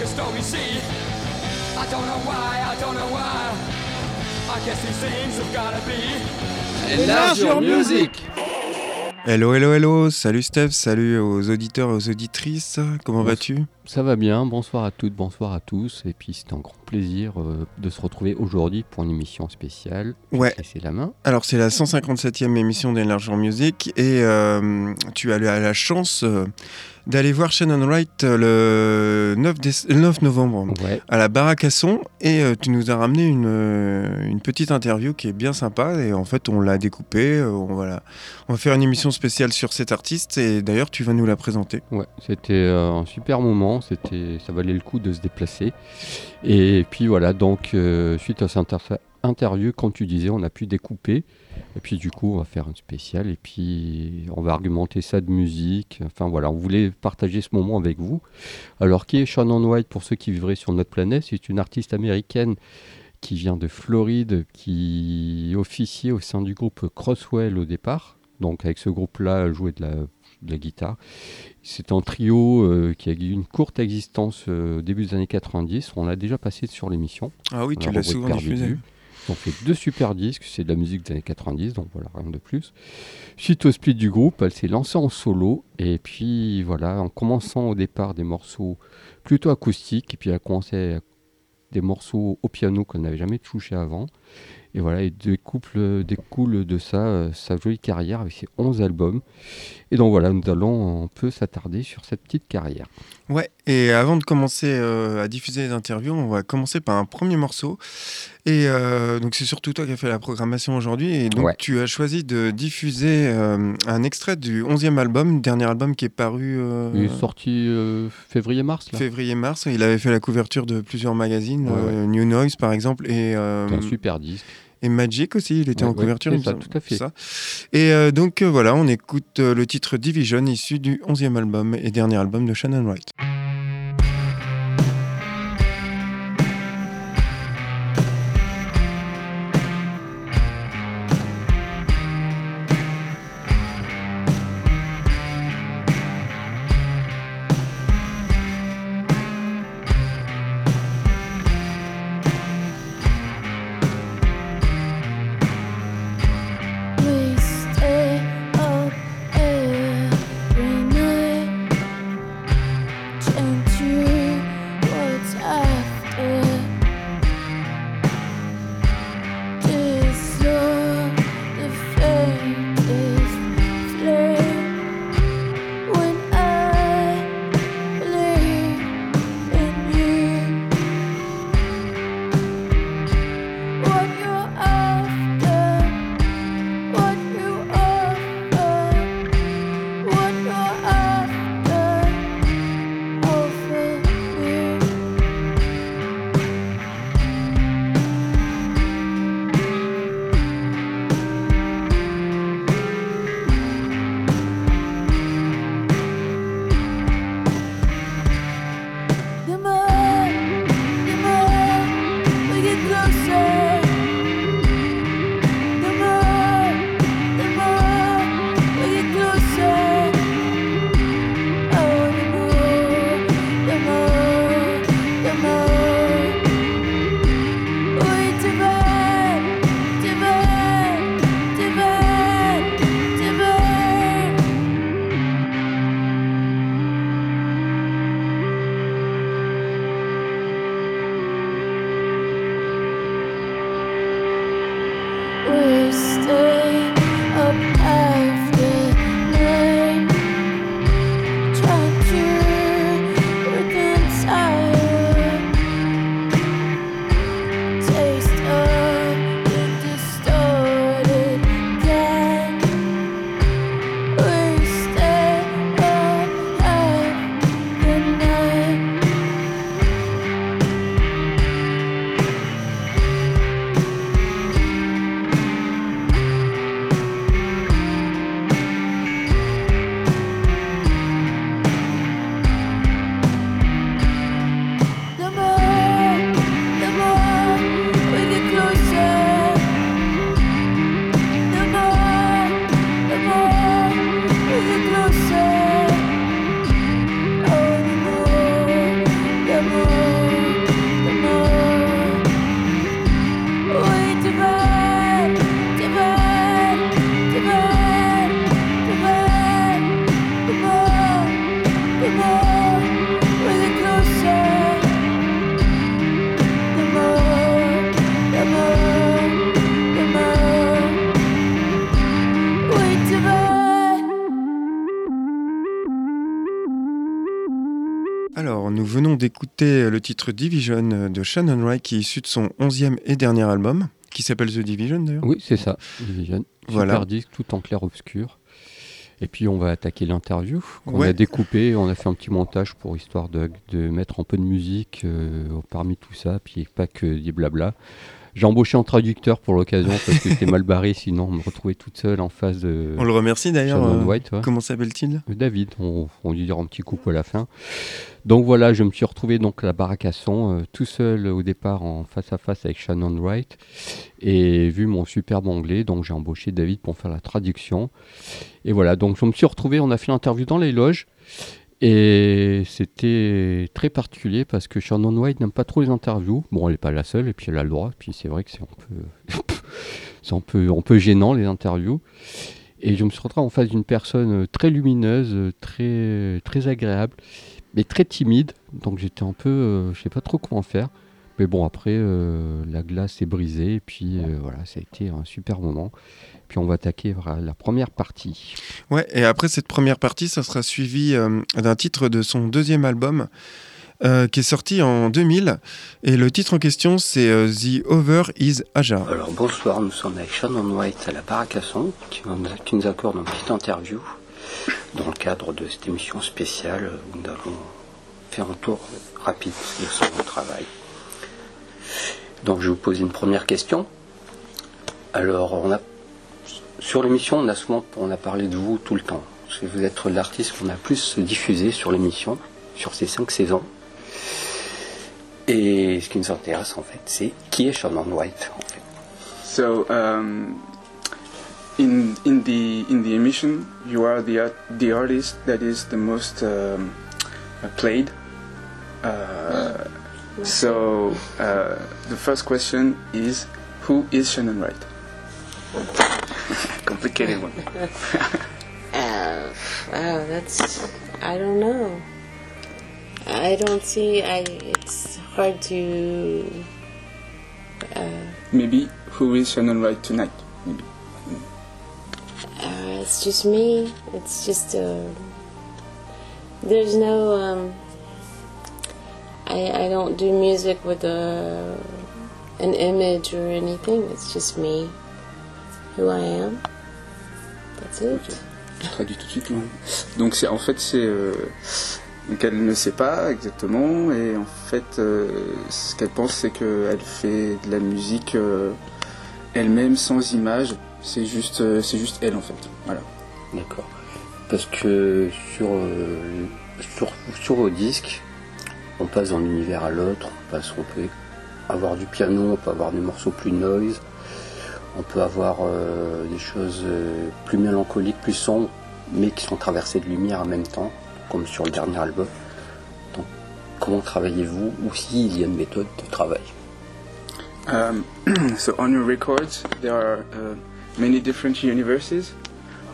like a stormy sea. I don't know why, I don't know why. I guess these things have gotta be. Enlarge your music Hello, hello, hello, salut Steph, salut aux auditeurs et aux auditrices, comment vas-tu? Ça va bien, bonsoir à toutes, bonsoir à tous, et puis c'est un grand plaisir euh, de se retrouver aujourd'hui pour une émission spéciale. Ouais. C'est la main. Alors c'est la 157e émission d'Enlargeur Music et euh, tu as eu la chance euh, d'aller voir Shannon Wright euh, le 9, déce- le 9 novembre Ouais, à la Baraque à Son et euh, tu nous as ramené une, euh, une petite interview qui est bien sympa. Et en fait on l'a découpée, on, va la- on va faire une émission spéciale sur cet artiste. Et d'ailleurs tu vas nous la présenter. ouais, c'était euh, un super moment, c'était, ça valait le coup de se déplacer. Et puis voilà, donc euh, suite à cette interview, comme tu disais, on a pu découper. Et puis du coup, on va faire une spéciale et puis on va argumenter ça de musique. Enfin voilà, on voulait partager ce moment avec vous. Alors, qui est Shannon White pour ceux qui vivraient sur notre planète? C'est une artiste américaine qui vient de Floride, qui officiait au sein du groupe Crosswell au départ. Donc avec ce groupe-là, elle jouait de la, de la guitare. C'est un trio euh, qui a eu une courte existence euh, au début des années 90. On l'a déjà passé sur l'émission. Ah oui, tu l'as souvent diffusé. Ils ont fait deux super disques, c'est de la musique des années 90, donc voilà, rien de plus. Suite au split du groupe, elle s'est lancée en solo, et puis voilà, en commençant au départ des morceaux plutôt acoustiques, et puis elle a commencé des morceaux au piano qu'on n'avait jamais touché avant. Et voilà, et découle, découle de ça euh, sa jolie carrière avec ses 11 albums. Et donc voilà, nous allons un peu s'attarder sur cette petite carrière. Ouais, et avant de commencer euh, à diffuser les interviews, on va commencer par un premier morceau. Et euh, donc c'est surtout toi qui as fait la programmation aujourd'hui. Et donc Ouais. tu as choisi de diffuser un extrait du 11e album, dernier album qui est paru Il est sorti février-mars, février-mars. Il avait fait la couverture de plusieurs magazines, Ouais, New Noise par exemple, et, un super disque. Et Magic aussi, il était Ouais, en ouais, couverture. il me ça, tout à fait. Ça. Et euh, donc euh, voilà, on écoute euh, le titre Division issu du 11e album et dernier album de Shannon Wright. D'écouter le titre Division de Shannon Wright qui est issu de son 11e et dernier album, qui s'appelle The Division d'ailleurs. Oui, c'est ça, Division. Voilà. Super disque, tout en clair-obscur. Et puis on va attaquer l'interview qu'on Ouais. a découpé, on a fait un petit montage pour histoire de, de mettre un peu de musique euh, parmi tout ça, puis pas que des blabla. J'ai embauché un traducteur pour l'occasion parce que c'était mal barré, sinon on me retrouvait toute seule en face de On le remercie d'ailleurs. Shannon euh, White. ouais. Comment s'appelle-t-il? David, on, on lui dira un petit coucou à la fin. Donc voilà, je me suis retrouvé donc à la baraque à son, euh, tout seul au départ en face à face avec Shannon Wright. Et vu mon superbe anglais, donc j'ai embauché David pour faire la traduction. Et voilà, donc je me suis retrouvé, on a fait l'interview dans les loges. Et c'était très particulier parce que Shannon White n'aime pas trop les interviews. Bon, elle n'est pas la seule, et puis elle a le droit. Puis c'est vrai que c'est un peu, un peu, un peu gênant les interviews. Et je me suis retrouvé en face d'une personne très lumineuse, très, très agréable, mais très timide. Donc j'étais un peu, euh, je sais pas trop comment faire. Mais bon, après, euh, la glace est brisée, et puis euh, voilà, ça a été un super moment. Puis on va attaquer voilà, la première partie. Ouais, et après cette première partie, ça sera suivi euh, d'un titre de son deuxième album euh, qui est sorti en 2000. Et le titre en question, c'est euh, The Over is Aja. Alors bonsoir, nous sommes avec Shannon White à la Baracasson qui, nous- qui nous accorde une petite interview dans le cadre de cette émission spéciale où nous allons faire un tour rapide de son travail. Donc je vous poser une première question. Alors sur l'émission on a souvent on a parlé de vous tout le temps. Vous êtes l'artiste qu'on a plus diffusé sur l'émission, sur ces cinq saisons. Et ce qui nous intéresse en fait, c'est qui est Shannon White en fait. So um, in in the in the emission, you are the the artist that is the most um, played. Uh, so uh, the first question is, who is Shannon Wright? Complicated one. Uh, wow, that's I don't know. I don't see. I it's hard to. Uh, Maybe who is Shannon Wright tonight? Maybe. uh, it's just me. It's just uh, there's no. Um, I I don't do music with a an image or anything. It's just me, who I am. That's it. Je traduis tout de suite. là. Donc c'est en fait c'est euh, donc elle ne sait pas exactement et en fait euh, ce qu'elle pense c'est qu'elle fait de la musique euh, elle-même sans image. C'est juste euh, c'est juste elle en fait. Voilà. D'accord. Parce que sur, euh, sur, sur vos disques, on passe d'un univers à l'autre, on passe, on peut avoir du piano, on peut avoir des morceaux plus noise, on peut avoir euh, des choses euh, plus mélancoliques, plus sombres, mais qui sont traversées de lumière en même temps, comme sur le dernier album. Donc, comment travaillez-vous ou s'il y a une méthode de travail? Um, so records, there are uh, many different universes.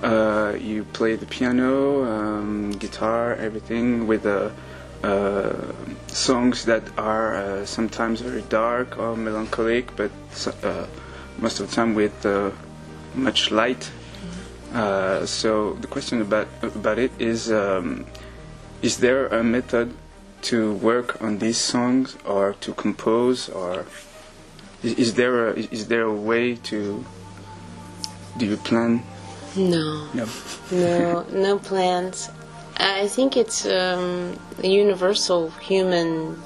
Uh, you play the piano, um, guitar, everything with songs that are uh, sometimes very dark or melancholic, but uh, most of the time with uh, much light. Uh, so the question about about it is: um, Is there a method to work on these songs, or to compose, or is, is there a, is there a way to do you plan? No. No. no, no plans. I think it's um, a universal human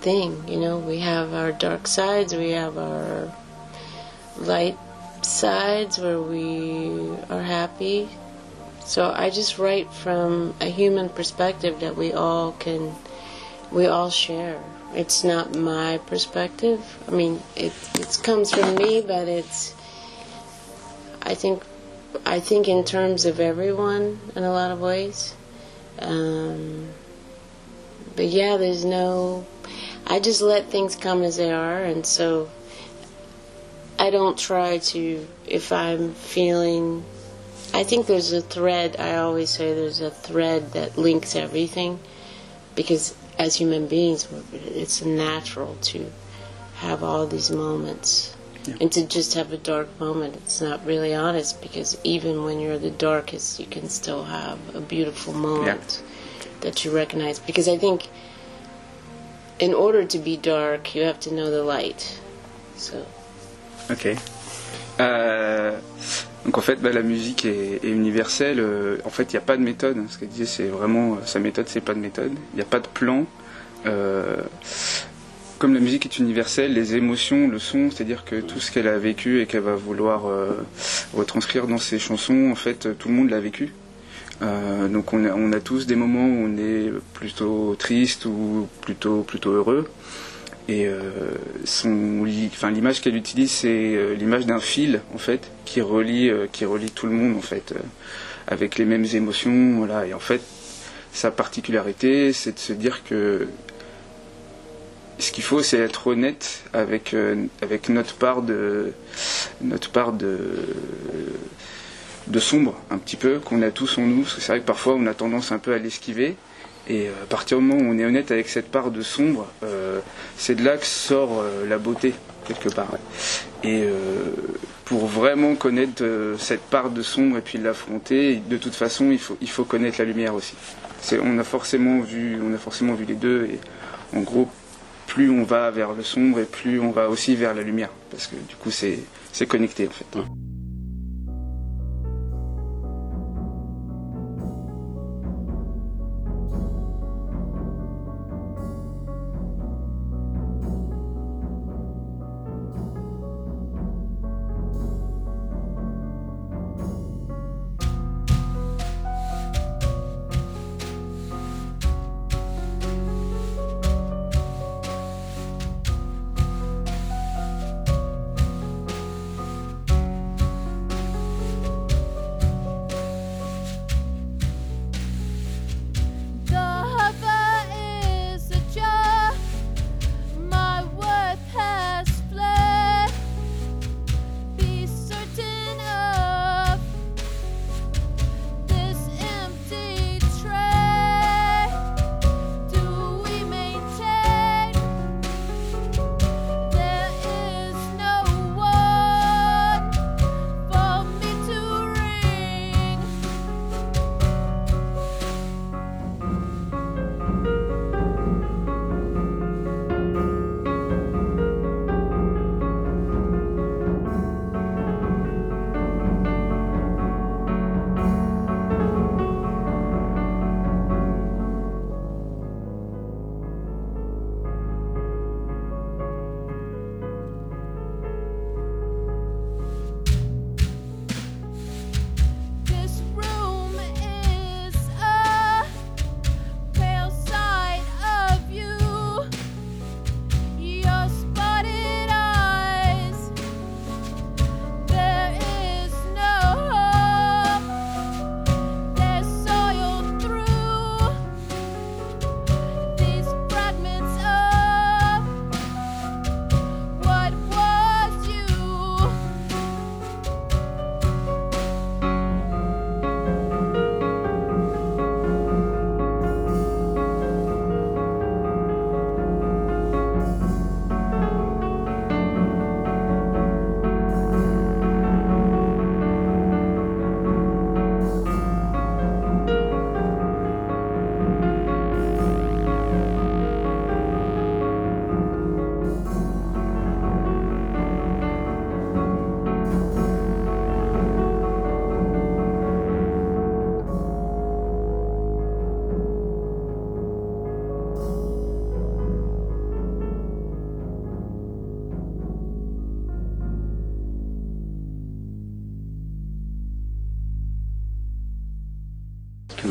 thing. You know, we have our dark sides, we have our light sides where we are happy. So I just write from a human perspective that we all can, we all share. It's not my perspective. I mean, it it comes from me, but it's. I think I think in terms of everyone in a lot of ways. Um, but yeah, there's no. I just let things come as they are, and so I don't try to. If I'm feeling, I think there's a thread. I always say there's a thread that links everything, because as human beings, it's natural to have all these moments. And to just have a dark moment, it's not really honest because even when you're the darkest, you can still have a beautiful moment. that you recognize because I think in order to be dark, you have to know the light. So Ok. Euh, donc en fait, bah, la musique est, est universelle. Euh, en fait, il n'y a pas de méthode. Ce qu'elle disait, c'est vraiment euh, sa méthode, c'est pas de méthode. Il n'y a pas de plan. Euh, comme la musique est universelle, les émotions, le son, c'est-à-dire que tout ce qu'elle a vécu et qu'elle va vouloir euh, retranscrire dans ses chansons, en fait, euh, tout le monde l'a vécu. Euh, donc on a, tous des moments où on est plutôt triste ou plutôt plutôt heureux. Et euh, son, enfin l'image qu'elle utilise, c'est l'image d'un fil en fait qui relie qui relie tout le monde en fait avec les mêmes émotions. Voilà. Et en fait, sa particularité, c'est de se dire que ce qu'il faut, c'est être honnête avec euh, notre part de sombre un petit peu qu'on a tous en nous. Parce que c'est vrai que parfois on a tendance un peu à l'esquiver. Et euh, à partir du moment où on est honnête avec cette part de sombre, euh, c'est de là que sort la beauté quelque part. Et pour vraiment connaître cette part de sombre et puis l'affronter, de toute façon, il faut, connaître la lumière aussi. On a forcément vu, les deux. En gros, plus on va vers le sombre et plus on va aussi vers la lumière, parce que du coup, c'est, connecté en fait.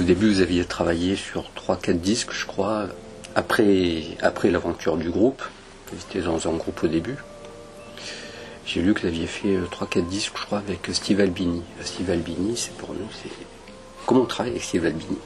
Début, vous aviez travaillé sur 3-4 disques, je crois, après, après l'aventure du groupe. Vous étiez dans un groupe au début. J'ai lu que vous aviez fait 3-4 disques, je crois, avec Steve Albini. Steve Albini, c'est pour nous, c'est. Comment on travaille avec Steve Albini?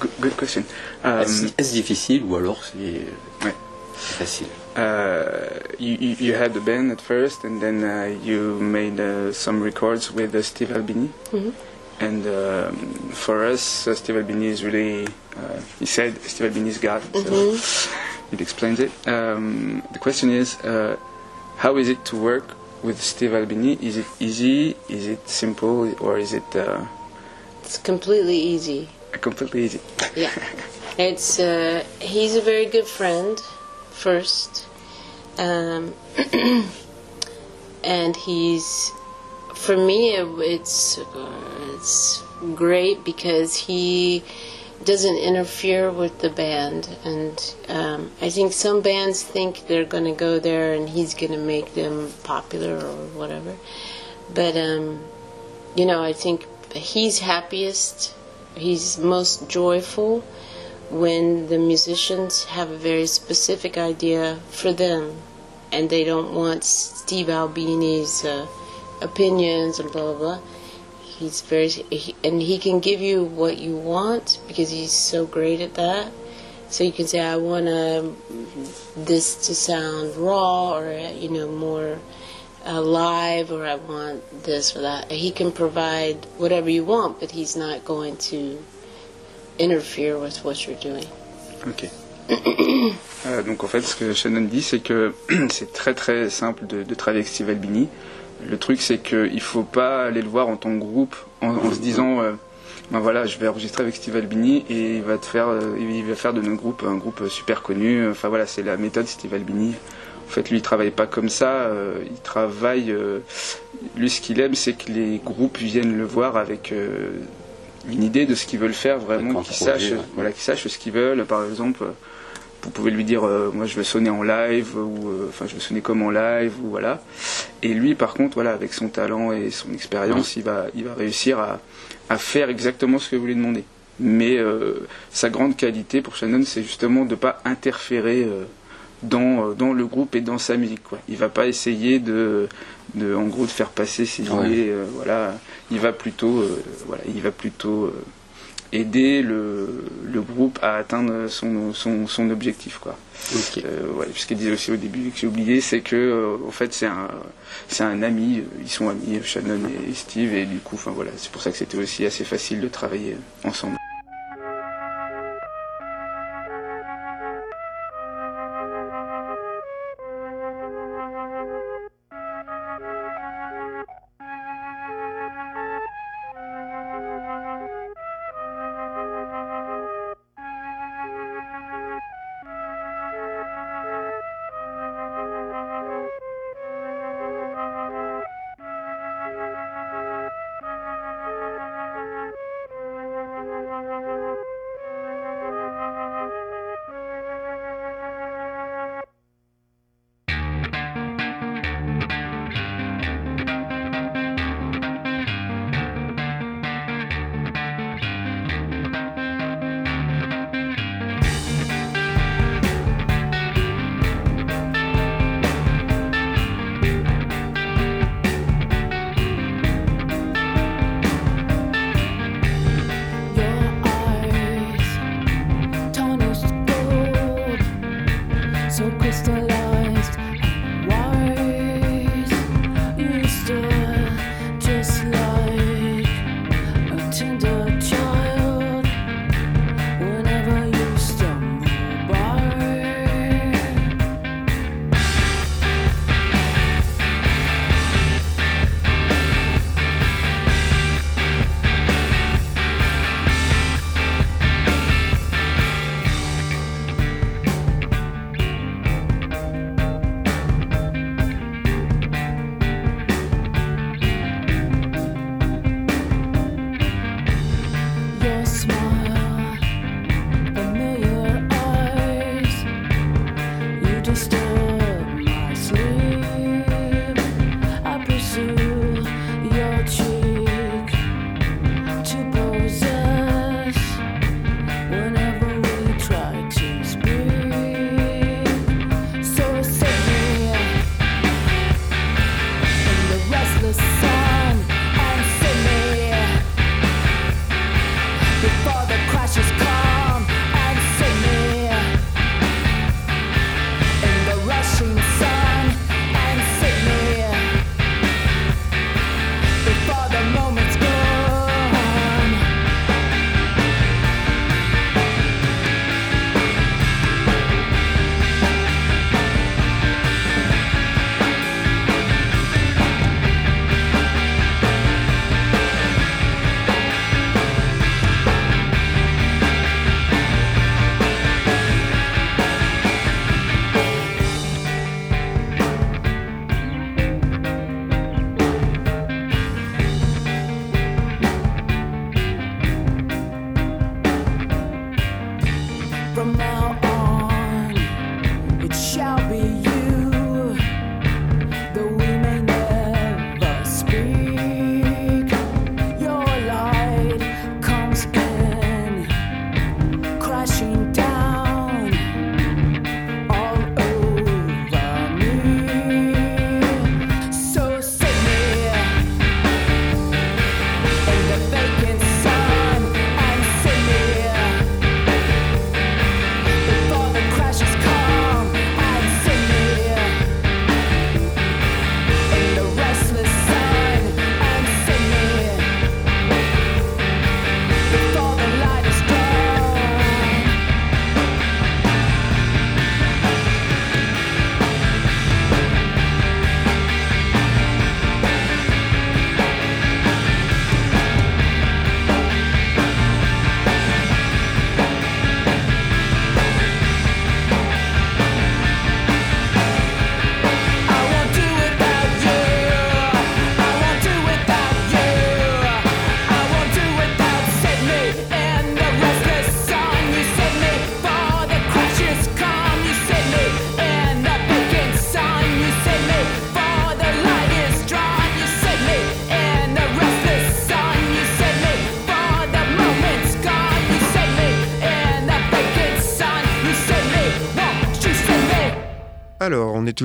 Good, good question. Um, Est-ce difficile ou alors c'est Ouais. c'est facile? Uh, you, you had the band at first, and then uh, you made uh, some records with uh, Steve Albini? Mhm. And um, for us, uh, Steve Albini is really. Uh, he said Steve Albini is God, so it explains it. Um, the question is, uh, how is it to work with Steve Albini? Is it easy? Is it simple? Or is it? Uh, It's completely easy. completely easy. Yeah, it's uh, he's a very good friend first, um, and he's for me it, it's uh, it's great because he doesn't interfere with the band, and um, I think some bands think they're going to go there and he's going to make them popular or whatever, but um, you know I think he's happiest, he's most joyful when the musicians have a very specific idea for them. And they don't want Steve Albini's uh, opinions and blah blah blah. He's very he, and he can give you what you want because he's so great at that. So you can say I want uh, this to sound raw or you know more uh, live or I want this or that. He can provide whatever you want, but he's not going to interfere with what you're doing. Ok. Euh, donc en fait, ce que Shannon dit, c'est que c'est très très simple de, de travailler avec Steve Albini. Le truc, c'est qu'il faut pas aller le voir en tant que groupe en, en se disant, euh, ben voilà, je vais enregistrer avec Steve Albini et il va te faire, euh, il va faire de notre groupe un groupe super connu. Enfin voilà, c'est la méthode Steve Albini. En fait, lui, il travaille pas comme ça. euh, il travaille. euh, lui, ce qu'il aime, c'est que les groupes viennent le voir avec euh, une idée de ce qu'ils veulent faire, vraiment, qu'ils sachent, ouais. voilà, qu'ils sachent ce qu'ils veulent. Par exemple, euh, vous pouvez lui dire, euh, moi, je veux sonner en live ou, euh, enfin, je veux sonner comme en live ou voilà. Et lui, par contre, voilà, avec son talent et son expérience, il va, il va réussir à, à faire exactement ce que vous lui demandez. Mais euh, sa grande qualité pour Shannon, c'est justement de ne pas interférer euh, dans, euh, dans le groupe et dans sa musique. Quoi. Il va pas essayer de, de, en gros, de faire passer ses Ouais. idées. euh, voilà. Il va plutôt, euh, voilà, il va plutôt euh, aider le, le groupe à atteindre son, son, son objectif. Quoi. Ok. Euh, ouais, ce qu'il disait aussi au début que j'ai oublié, c'est que euh, en fait c'est un c'est un ami, euh, ils sont amis Shannon et Steve et du coup, enfin voilà, c'est pour ça que c'était aussi assez facile de travailler ensemble.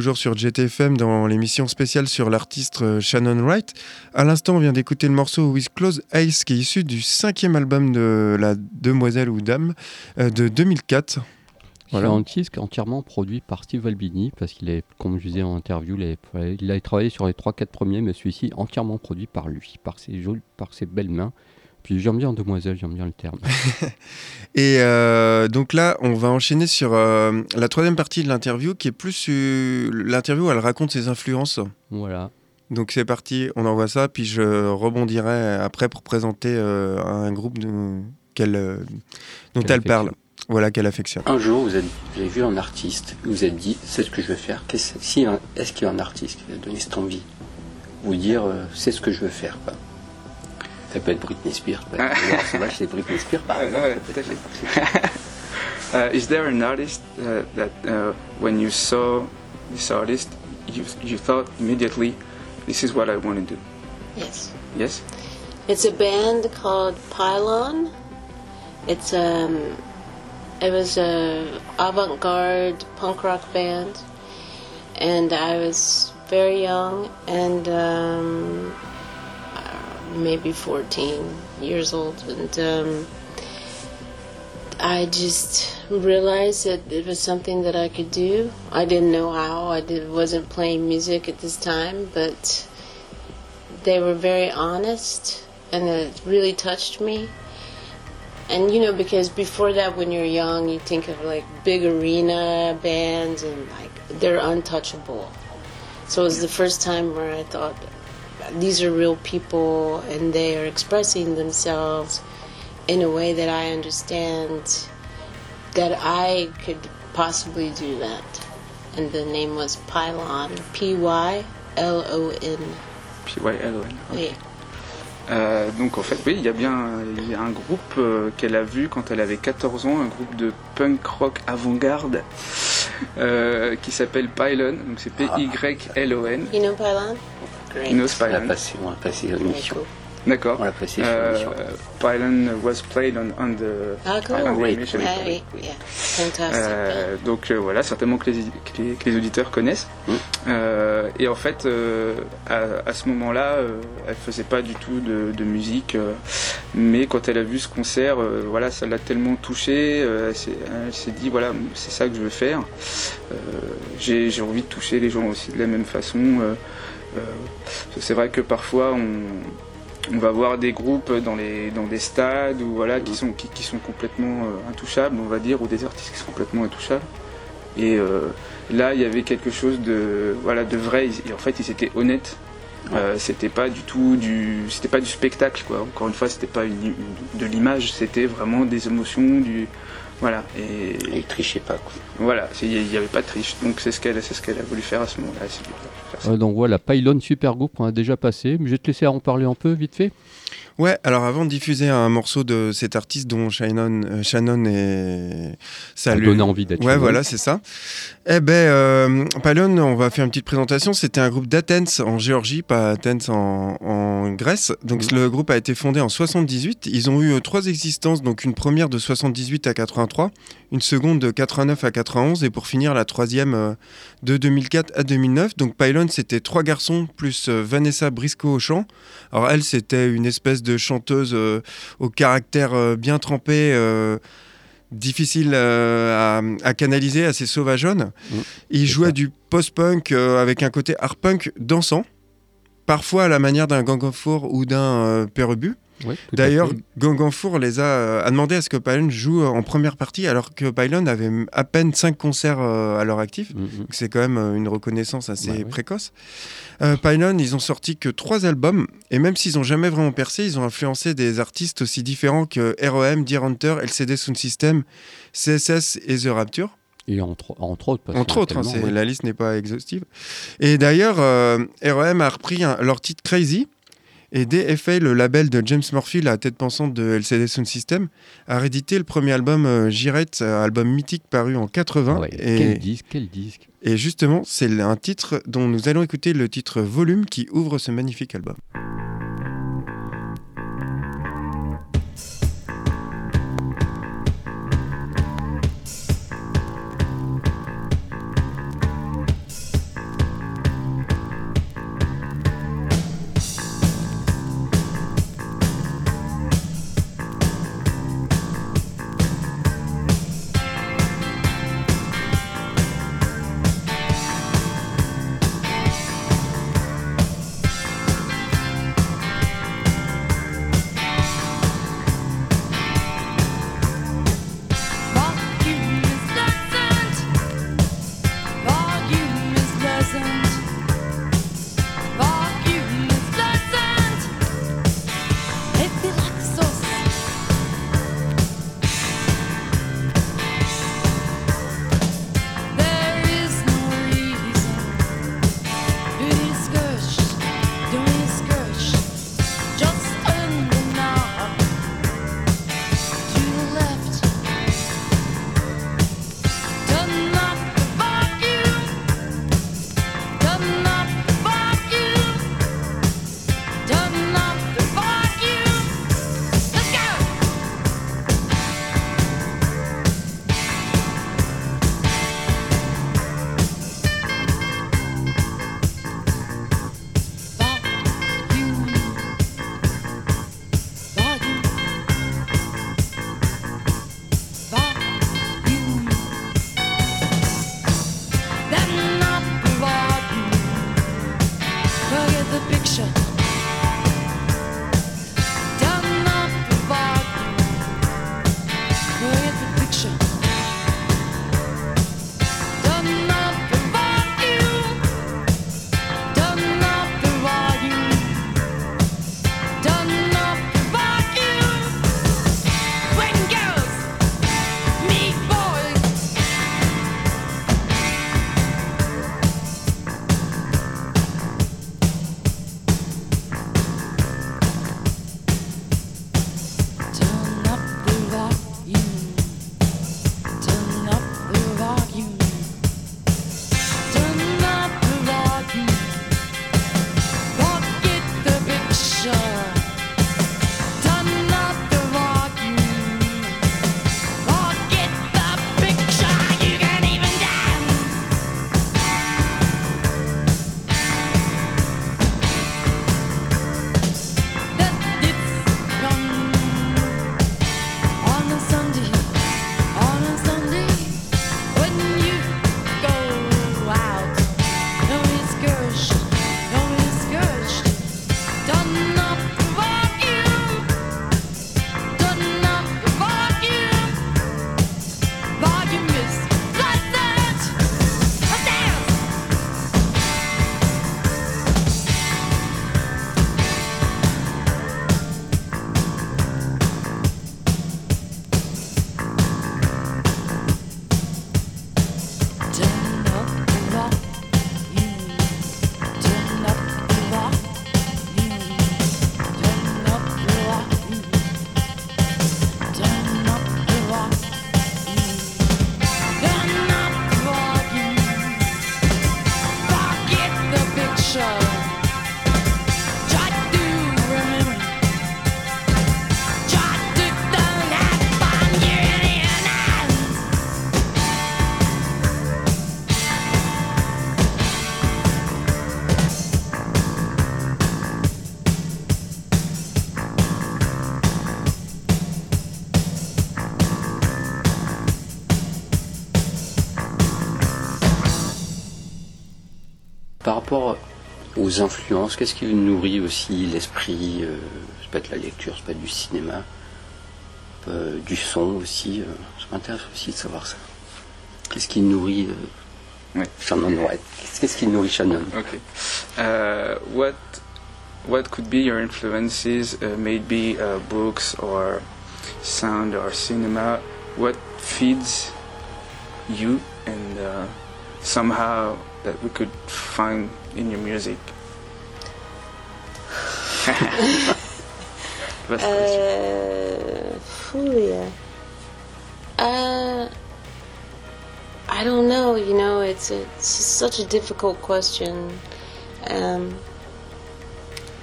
Toujours sur GTFM dans l'émission spéciale sur l'artiste euh, Shannon Wright. À l'instant, on vient d'écouter le morceau With Close Eyes qui est issu du cinquième album de la demoiselle ou dame euh, de 2004. Voilà, Voilà. un disque entièrement produit par Steve Albini, parce qu'il est, comme je disais en interview, il, est- il a travaillé sur les 3-4 premiers, mais celui-ci entièrement produit par lui, par ses, jolies, par ses belles mains. Puis j'aime bien demoiselle, j'aime bien le terme. Et euh, donc là, on va enchaîner sur euh, la troisième partie de l'interview qui est plus euh, l'interview où elle raconte ses influences. voilà. Donc c'est parti, on envoie ça, puis je rebondirai après pour présenter euh, un groupe de- euh, dont elle parle. Voilà, qu'elle affectionne. Un jour, vous avez, vous avez vu un artiste, vous vous êtes dit, c'est ce que je veux faire. Un- Est-ce qu'il y a un artiste qui va donner cette envie? Vous dire, euh, c'est ce que je veux faire. quoi. Ça peut être Britney Spears. quoi. Sauvage, c'est Britney Spears, par Ouais, exemple. ouais, tout à fait. Uh, is there an artist uh, that uh, when you saw this artist, you, you thought immediately, this is what I want to do? Yes. Yes? It's a band called Pylon. It's um, it was a avant-garde punk rock band, and I was very young and um, maybe 14 years old, and um, I just realized that it was something that I could do. I didn't know how. I did, wasn't playing music at this time, but they were very honest and it really touched me. And you know, because before that, when you're young, you think of like big arena bands and like they're untouchable. So it was the first time where I thought these are real people and they are expressing themselves in a way that I understand that I could possibly do that. And the name was Pylon, P Y L O N. P-Y-L-O-N. Oui. Euh, donc en fait, oui, il y a bien il y a un groupe euh, qu'elle a vu quand elle avait 14 ans, un groupe de punk rock avant-garde euh, qui s'appelle Pylon, donc c'est P-Y-L-O-N. You know Pylon? Qui knows On l'a Pylon. passé, on l'a passé l'émission. D'accord. On l'a passé sur Euh, l'émission. Pylon was played on, on the Ah, cool. on emission. Ah oui, yeah. Fantastic. Euh, donc euh, voilà, certainement que les, que les, que les auditeurs connaissent. Mm. Euh, et en fait, euh, à, à ce moment-là, euh, elle faisait pas du tout de, de musique, euh, mais quand elle a vu ce concert, euh, voilà, ça l'a tellement touchée. euh, elle s'est- dit voilà, c'est ça que je veux faire. Euh, J'ai j'ai envie de toucher les gens aussi de la même façon. Euh, c'est vrai que parfois on on va voir des groupes dans les dans des stades ou voilà qui sont qui, qui sont complètement euh, intouchables on va dire ou des artistes qui sont complètement intouchables. Et euh, là il y avait quelque chose de voilà de vrai. Et en fait ils étaient honnêtes. Euh, c'était pas du tout du c'était pas du spectacle quoi. Encore une fois c'était pas une- une- de l'image c'était vraiment des émotions du voilà et, il trichait pas. Quoi. voilà il n'y avait pas de triche donc c'est ce qu'elle c'est ce qu'elle a voulu faire à ce moment-là donc voilà, Pylon, super groupe, on a déjà passé. Mais je vais te laisser en parler un peu, vite fait. Ouais, alors avant de diffuser un morceau de cet artiste dont Shannon, euh, Shannon est... Ça lui- donne envie d'être Ouais, voilà, c'est ça. Eh ben, euh, Pylon, on va faire une petite présentation. C'était un groupe d'Athens en Géorgie, pas Athens en, en Grèce. Donc Mhm. le groupe a été fondé en 78. Ils ont eu euh, trois existences, donc une première de 78 à 83, une seconde de 89 à 91 et pour finir la troisième euh, de 2004 à 2009. Donc Pylon, c'était trois garçons plus euh, Vanessa Briscoe au chant. Alors elle, c'était une espèce de chanteuse euh, au caractère bien trempé. difficile euh, à, à canaliser, assez sauvageonne. Mmh, Il jouait ça. du post-punk euh, avec un côté art punk dansant, parfois à la manière d'un Gang of Four ou d'un euh, Pérebu. D'ailleurs, fait. Gang of Four les a, euh, a demandé à ce que Pylon joue euh, en première partie, alors que Pylon avait à peine 5 concerts euh, à leur actif. Mm, mm. C'est quand même une reconnaissance assez Bah ouais. précoce. Euh, Pylon, ils ont sorti que trois albums, et même s'ils n'ont jamais vraiment percé, ils ont influencé des artistes aussi différents que REM, Deer Hunter, LCD Sound System, CSS et The Rapture. Et entre, entre autres. parce Entre autres, hein, ouais. la liste n'est pas exhaustive. Et d'ailleurs, euh, REM a repris un- leur titre Crazy. Et DFA, le label de James Murphy, la tête pensante de LCD Sound System, a réédité le premier album euh, euh, album mythique paru en 80. Ah ouais, et, Quel disque, quel disque. et justement, c'est un titre dont nous allons écouter le titre Volume qui ouvre ce magnifique album. Rapport aux influences, qu'est-ce qui nourrit aussi l'esprit euh, Ça peut être la lecture, ça peut être du cinéma, euh, du son aussi. euh, ça m'intéresse aussi de savoir ça. Qu'est-ce qui nourrit euh, Ouais. Shannon White? Qu'est-ce qui nourrit Shannon? Okay. Uh, what what could be your influences? Uh, maybe uh, books or sound or cinema? What feeds you and uh, somehow that we could find in your music? Question. Uh, Fulia. Uh, I don't know. You know, it's it's such a difficult question, um,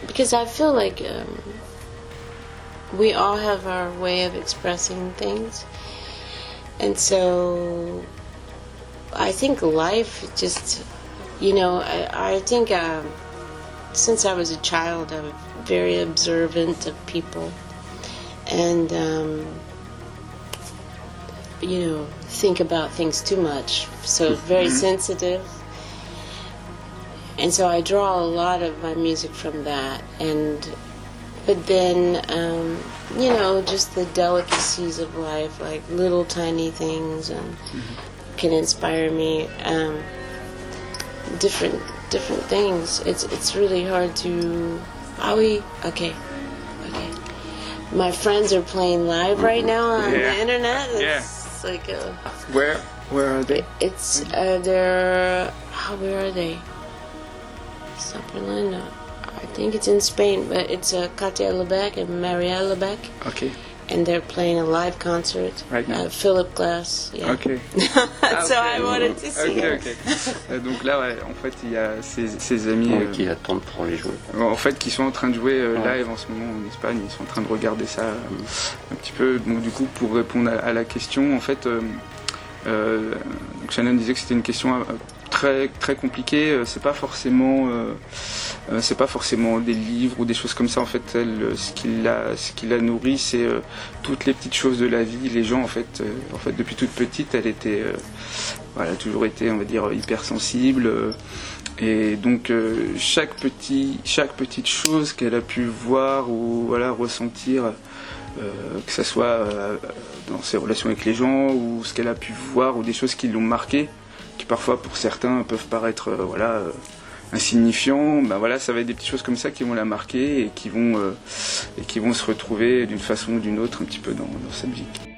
because I feel like um, we all have our way of expressing things, and so I think life just, you know, I, I think. Um, since I was a child, I'm very observant of people, and um, you know, think about things too much. So very sensitive, and so I draw a lot of my music from that. And but then, um, you know, just the delicacies of life, like little tiny things, and can inspire me. Um, different different things. It's it's really hard to. Are we okay? Okay. My friends are playing live right now on Yeah. the internet. Yeah. It's like a, Where where are they? it's uh, they're oh, where are they? South Berlin. I think it's in Spain, but it's uh, Katia Lebec and Marielle Lebec, Okay. And they're playing a live concert. Right now? Uh, Philip Glass. Yeah. Okay. so I wanted to see Ok, it. ok. Euh, donc là, ouais, en fait, il y a ses, ses amis Ouais, euh, qui attendent pour les jouer en fait qui sont en train de jouer euh, Ouais. live en ce moment en Espagne. Ils sont en train de regarder ça euh, un petit peu. Donc du coup, pour répondre à, à la question, en fait, euh, euh, donc Shannon disait que c'était une question très très compliquée. Euh, C'est pas forcément euh, euh, c'est pas forcément des livres ou des choses comme ça. En fait, elle, ce qui la ce nourrit, c'est toutes les petites choses de la vie. Les gens, en fait, en fait, depuis toute petite, elle était voilà, toujours été, on va dire, hypersensible. et donc chaque petit, chaque petite chose qu'elle a pu voir ou voilà ressentir, que ce soit dans ses relations avec les gens ou ce qu'elle a pu voir ou des choses qui l'ont marqué, qui parfois pour certains peuvent paraître euh, voilà euh, insignifiants, ben voilà, ça va être des petites choses comme ça qui vont la marquer et qui vont euh, et qui vont se retrouver d'une façon ou d'une autre un petit peu dans, dans sa musique.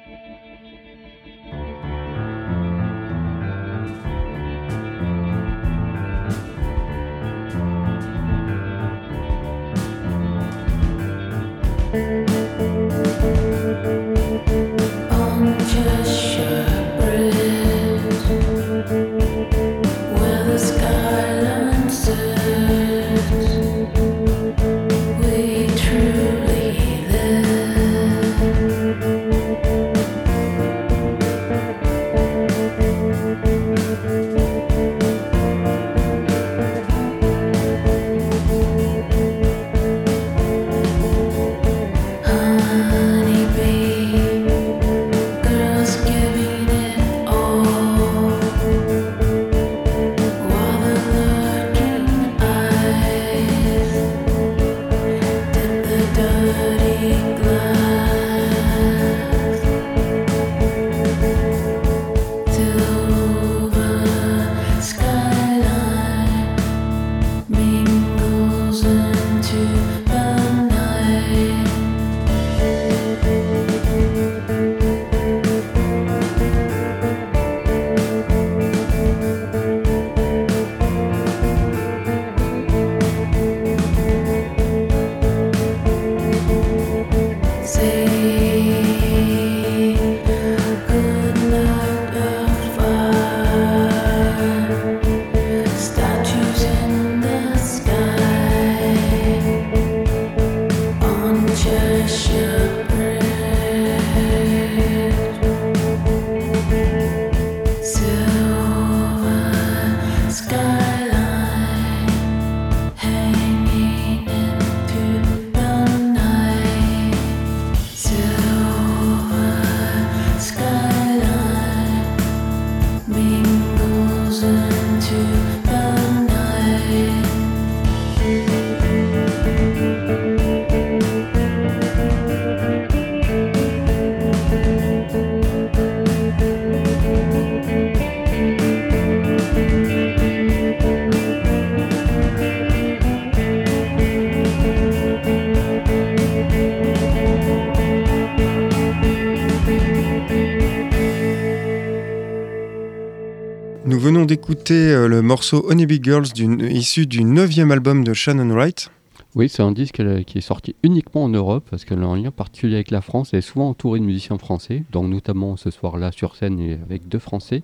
D'écouter euh, le morceau Honeybee Girls d'une- issu du neuvième album de Shannon Wright. Oui, c'est un disque euh, qui est sorti uniquement en Europe parce qu'elle a un lien particulier avec la France. Elle est souvent entourée de musiciens français, donc notamment ce soir-là sur scène avec deux Français.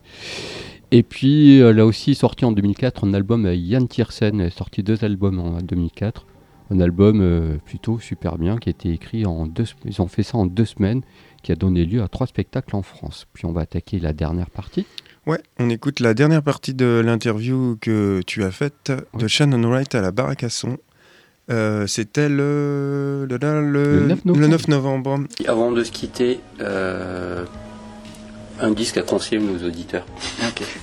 Et puis elle a aussi sorti en 2004 un album avec Yann Tiersen. Elle a sorti deux albums en 2004. Un album euh, plutôt super bien qui a été écrit en deux. Ils ont fait ça en deux semaines, qui a donné lieu à trois spectacles en France. Puis on va attaquer la dernière partie. Ouais, on écoute la dernière partie de l'interview que tu as faite de Shannon Wright à la Baraque à Son. Euh, C'était le, le, le, Le 9 novembre. le 9 novembre. Avant de se quitter, euh, un disque à conseiller nos auditeurs. Okay.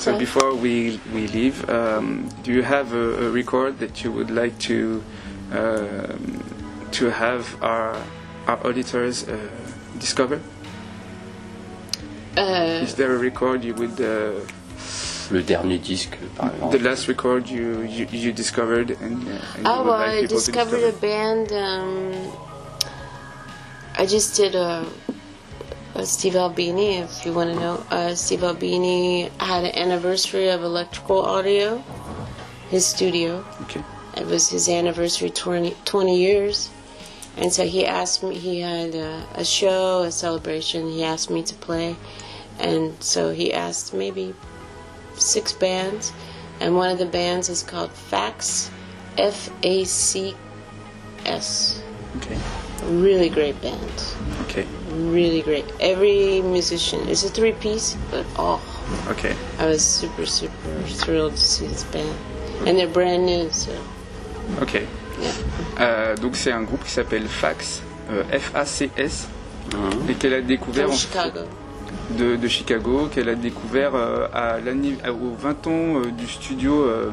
So before we we leave, um, do you have a, a record that you would like to um, to have our our auditors uh, discover? Uh, Is there a record you would uh, Le dernier disque, par the last record you you, you discovered and, uh, and you oh, would well, like I people to discovered a band. Um, I just did a, a Steve Albini, if you want to know. Uh, Steve Albini had an anniversary of Electrical Audio, his studio. Okay. It was his anniversary 20, 20 years. And so he asked me, he had a, a show, a celebration, he asked me to play. And so he asked maybe six bands. And one of the bands is called Fax, F A C S. Okay. Really great band. Okay. Really great. Every musician, it's a three piece, but oh, Okay. I was super, super thrilled to see this band. And they're brand new, so Ok. yeah. Euh, donc c'est un groupe qui s'appelle Fax, euh, F-A-C-S, Mhm. et qu'elle a découvert From en- Chicago. De, Chicago, qu'elle a découvert euh, à aux 20 ans euh, du studio euh,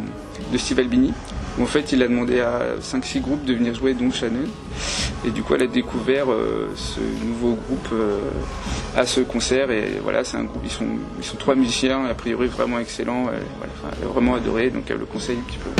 de Steve Albini. En fait, il a demandé à 5-6 groupes de venir jouer, dont Shannon. Et du coup, elle a découvert ce nouveau groupe à ce concert. Et voilà, c'est un groupe, ils sont, ils sont trois musiciens, a priori vraiment excellents. Elle, vraiment adoré, donc elle le conseille un petit peu.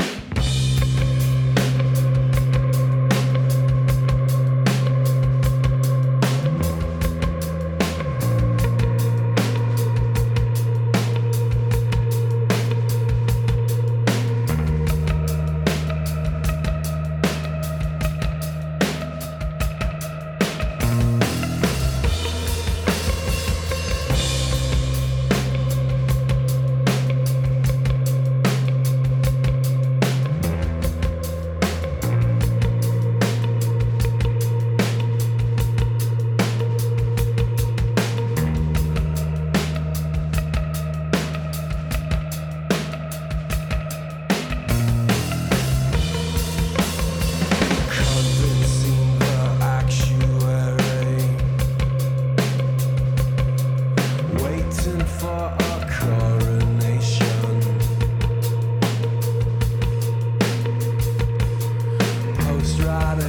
riding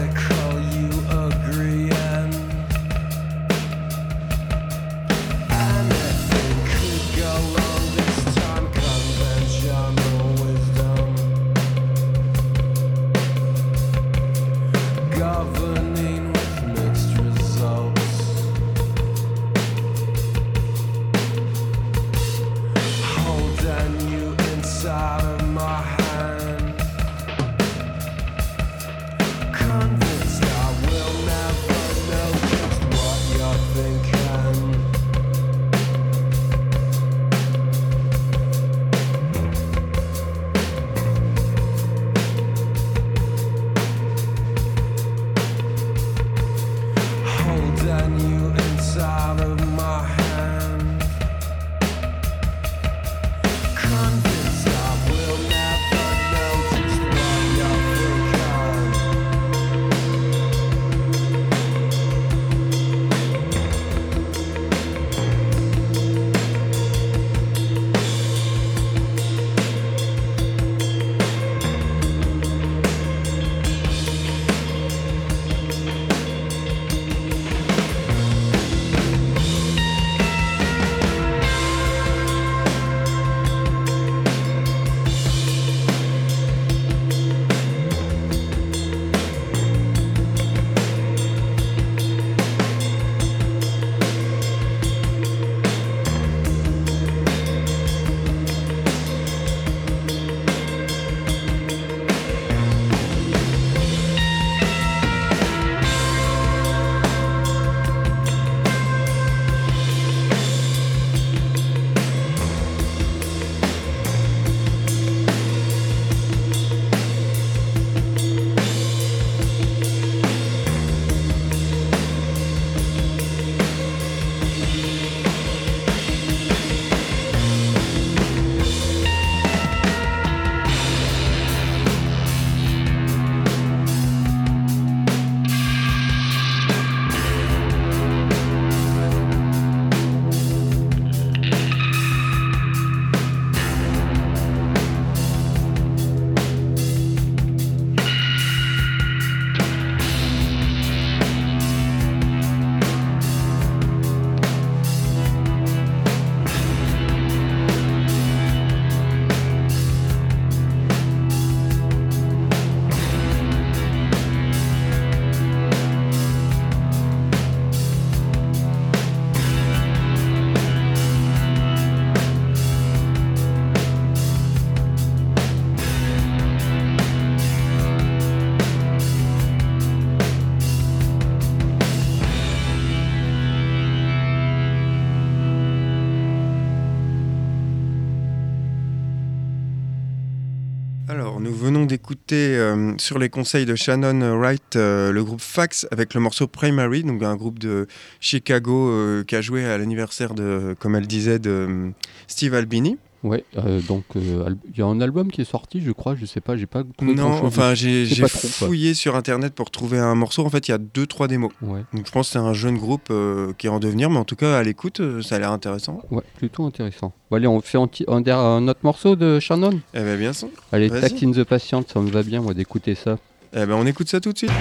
euh, sur les conseils de Shannon Wright euh, le groupe Fax avec le morceau Primary, donc un groupe de Chicago euh, qui a joué à l'anniversaire de, comme elle disait, de Steve Albini. Ouais, euh, donc euh, il y a un album qui est sorti, je crois, je sais pas, j'ai pas trouvé Non, enfin, j'ai fouillé sur internet pour trouver un morceau. En fait, il y a deux, trois démos. Ouais, Donc, je pense que c'est un jeune groupe euh, qui est en devenir, mais en tout cas, à l'écoute, ça a l'air intéressant. ouais, plutôt intéressant. Bon, allez, on fait un, autre morceau de Shannon? Eh ben, bien sûr. Allez. Tact in the Patient, ça me va bien, moi, d'écouter ça. Eh ben, on écoute ça tout de suite.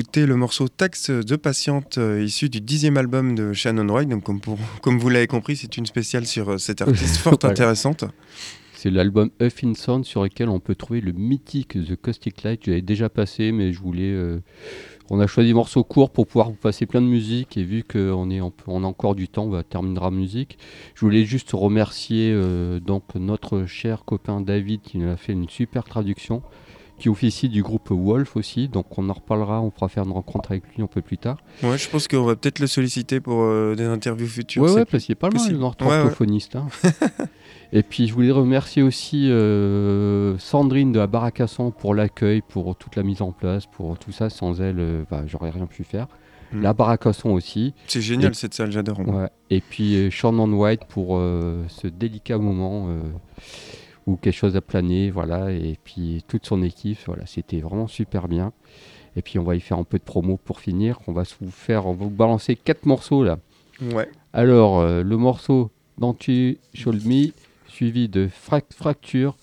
D'écouter le morceau Taxe de patiente euh, issu du dixième album de Shannon Wright. Donc, comme, pour- comme vous l'avez compris, c'est une spéciale sur euh, cette artiste fort intéressante. C'est l'album Huffin Sound sur lequel on peut trouver le mythique The Caustic Light. J'avais déjà passé, mais je voulais. euh, On a choisi des morceaux courts pour pouvoir vous passer plein de musique. Et vu qu'on est, en- on a encore du temps, on va terminer la musique. Je voulais juste remercier euh, donc notre cher copain David qui nous a fait une super traduction. Qui officie du groupe Wolf aussi. Donc on en reparlera. On pourra faire une rencontre avec lui un peu plus tard. Ouais, je pense qu'on va peut-être le solliciter pour euh, des interviews futures. Ouais, ouais, parce qu'il est pas mal, notre Ouais, orthophoniste. hein. Et puis, je voulais remercier aussi euh, Sandrine de la Baracasson pour l'accueil, pour toute la mise en place, pour tout ça. Sans elle, euh, bah, j'aurais rien pu faire. Mm. La Baracasson aussi. C'est génial Et- cette salle, j'adore. Ouais. Et puis, euh, Shannon White pour ce délicat moment où quelque chose a plané. Voilà. Et puis, toute son équipe. Voilà, c'était vraiment super bien. Et puis, on va y faire un peu de promo pour finir. On va vous faire, on va vous balancer quatre morceaux là. Ouais. Alors, euh, le morceau You Show Me, suivi de Frac- Fracture,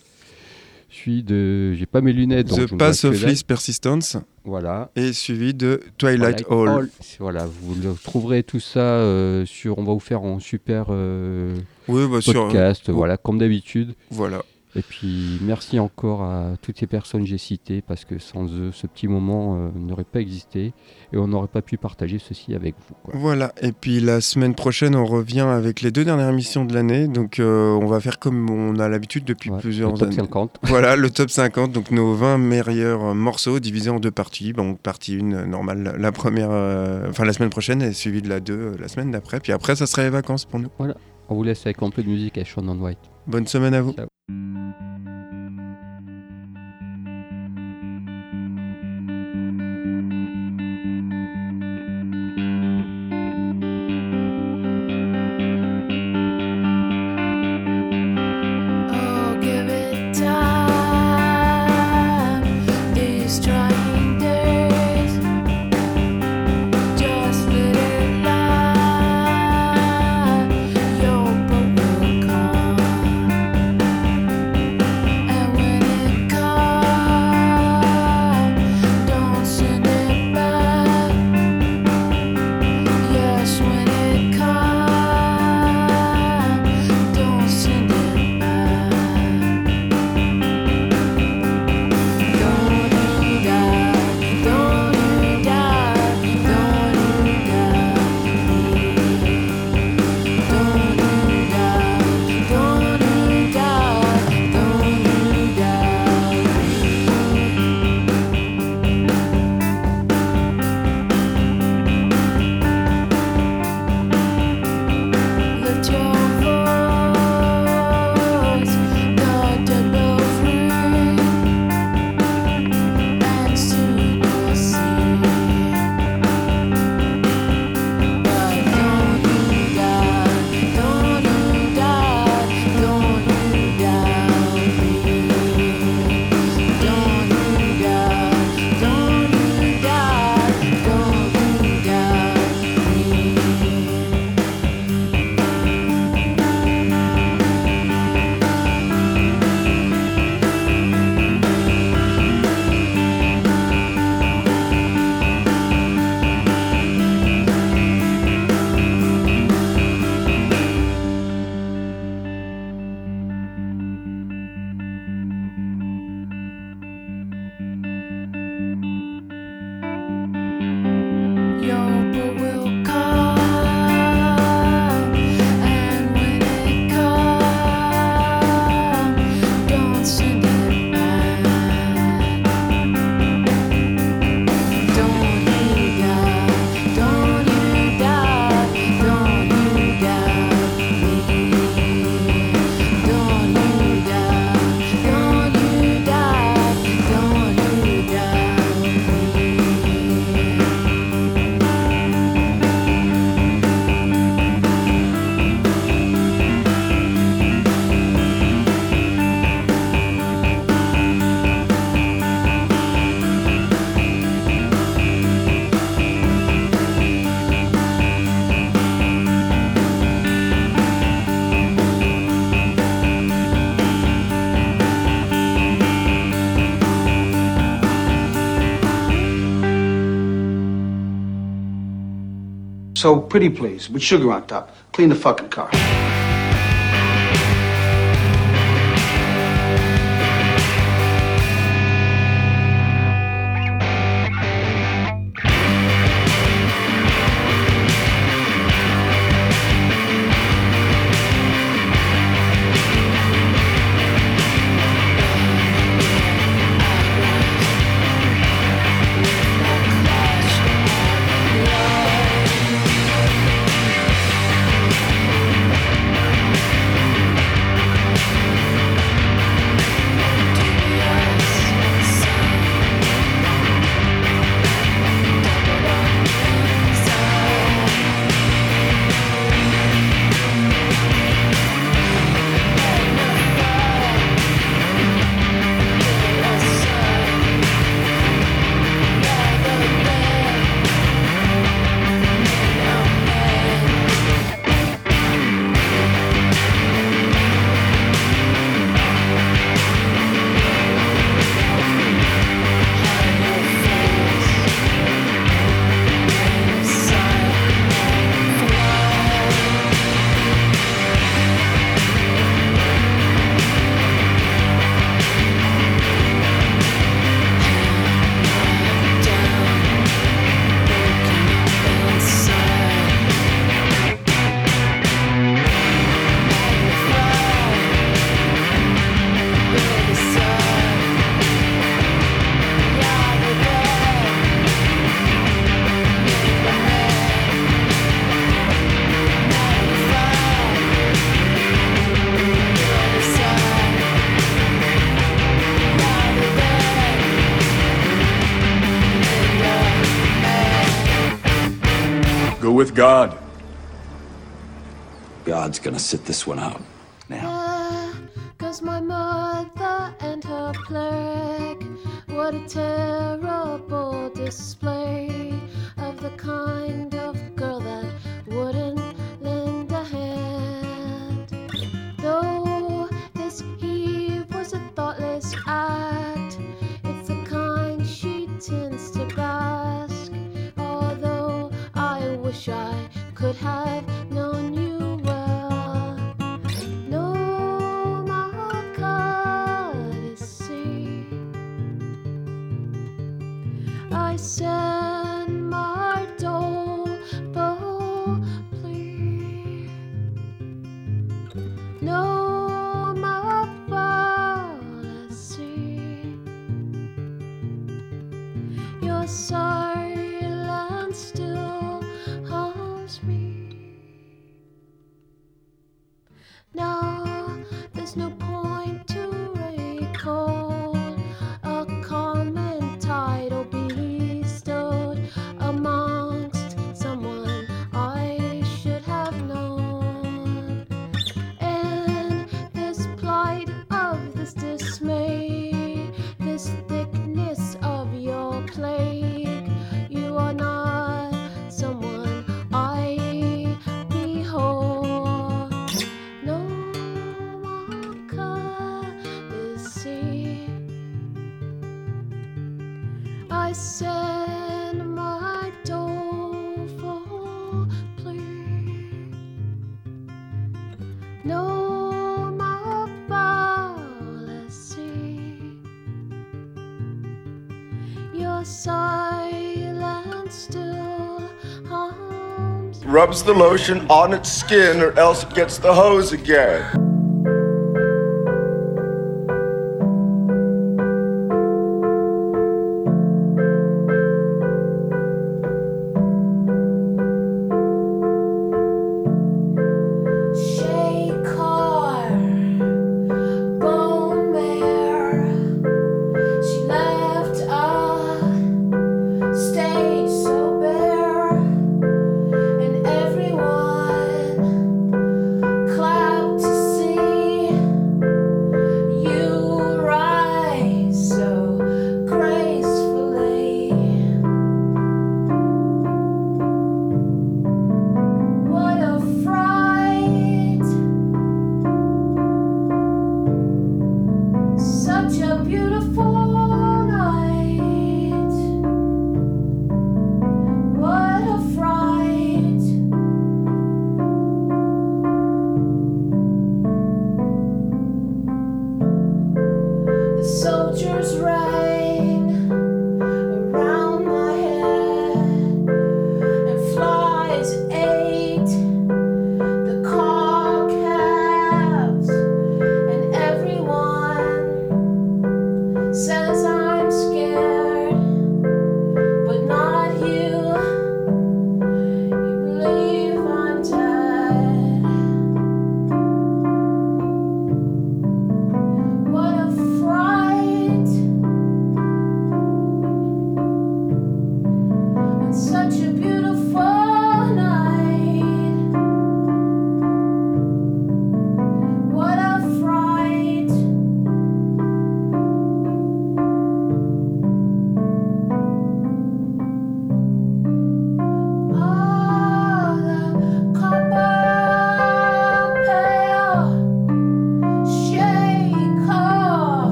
suivi de. J'ai pas mes lunettes. donc je The Pass of. Least Persistence Voilà. et suivi de Twilight Hall. Voilà, vous le trouverez tout ça euh, sur. On va vous faire en super euh, Oui, bah, podcast, voilà, comme d'habitude. Voilà. Et puis merci encore à toutes ces personnes que j'ai citées parce que sans eux, ce petit moment euh, n'aurait pas existé et on n'aurait pas pu partager ceci avec vous. quoi. Voilà, et puis la semaine prochaine, on revient avec les deux dernières émissions de l'année. Donc, euh, on va faire comme on a l'habitude depuis Ouais, plusieurs le top années. 50. Voilà, le top 50, donc nos 20 meilleurs euh, morceaux divisés en deux parties. Donc, partie 1 normale, la première, euh, enfin la semaine prochaine, et suivie de la 2 la semaine d'après. Puis après, ça sera les vacances pour nous. On vous laisse avec un peu de musique à Sean White. Bonne semaine à vous. Ciao. So pretty please, with sugar on top. Clean the fucking car. God's gonna sit this one out. down. rubs the lotion on its skin or else it gets the hose again.